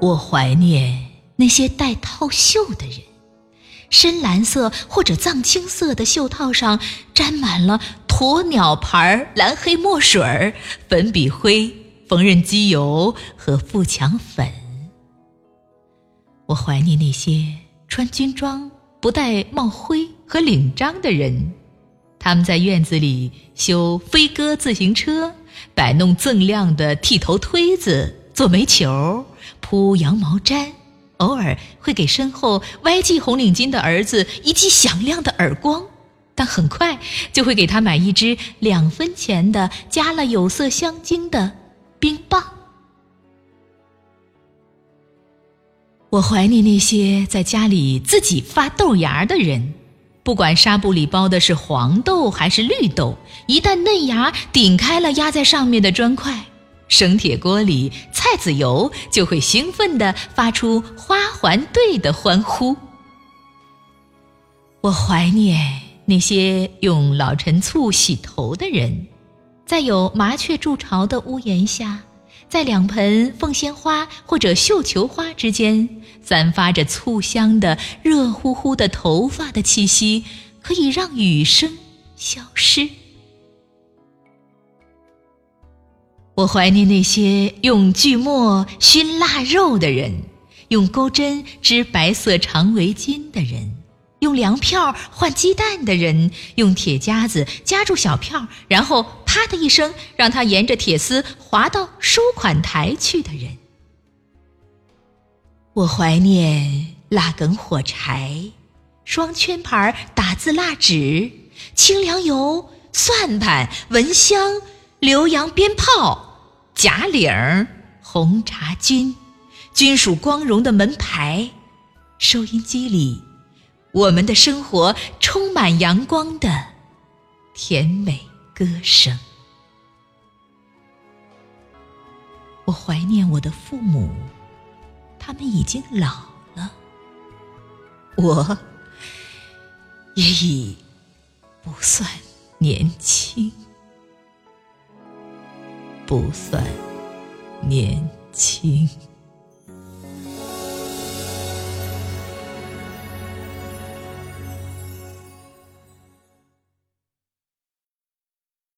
我怀念那些戴套袖的人，深蓝色或者藏青色的袖套上沾满了鸵鸟牌蓝黑墨水、粉笔灰、缝纫机油和富强粉。我怀念那些穿军装不戴帽徽和领章的人，他们在院子里修飞鸽自行车，摆弄锃亮的剃头推子。做煤球，铺羊毛毡，偶尔会给身后歪系红领巾的儿子一记响亮的耳光，但很快就会给他买一支两分钱的加了有色香精的冰棒。我怀念那些在家里自己发豆芽的人，不管纱布里包的是黄豆还是绿豆，一旦嫩芽顶开了压在上面的砖块。生铁锅里菜籽油就会兴奋地发出花环队的欢呼。我怀念那些用老陈醋洗头的人，在有麻雀筑巢的屋檐下，在两盆凤仙花或者绣球花之间，散发着醋香的热乎乎的头发的气息，可以让雨声消失。我怀念那些用锯末熏腊肉的人，用钩针织白色长围巾的人，用粮票换鸡蛋的人，用铁夹子夹住小票，然后啪的一声让它沿着铁丝滑到收款台去的人。我怀念蜡梗火柴、双圈牌打字蜡纸、清凉油、算盘、蚊香、浏阳鞭炮。假领儿、红茶军、军属光荣的门牌，收音机里，我们的生活充满阳光的甜美歌声。我怀念我的父母，他们已经老了，我也已不算年轻。不算年轻。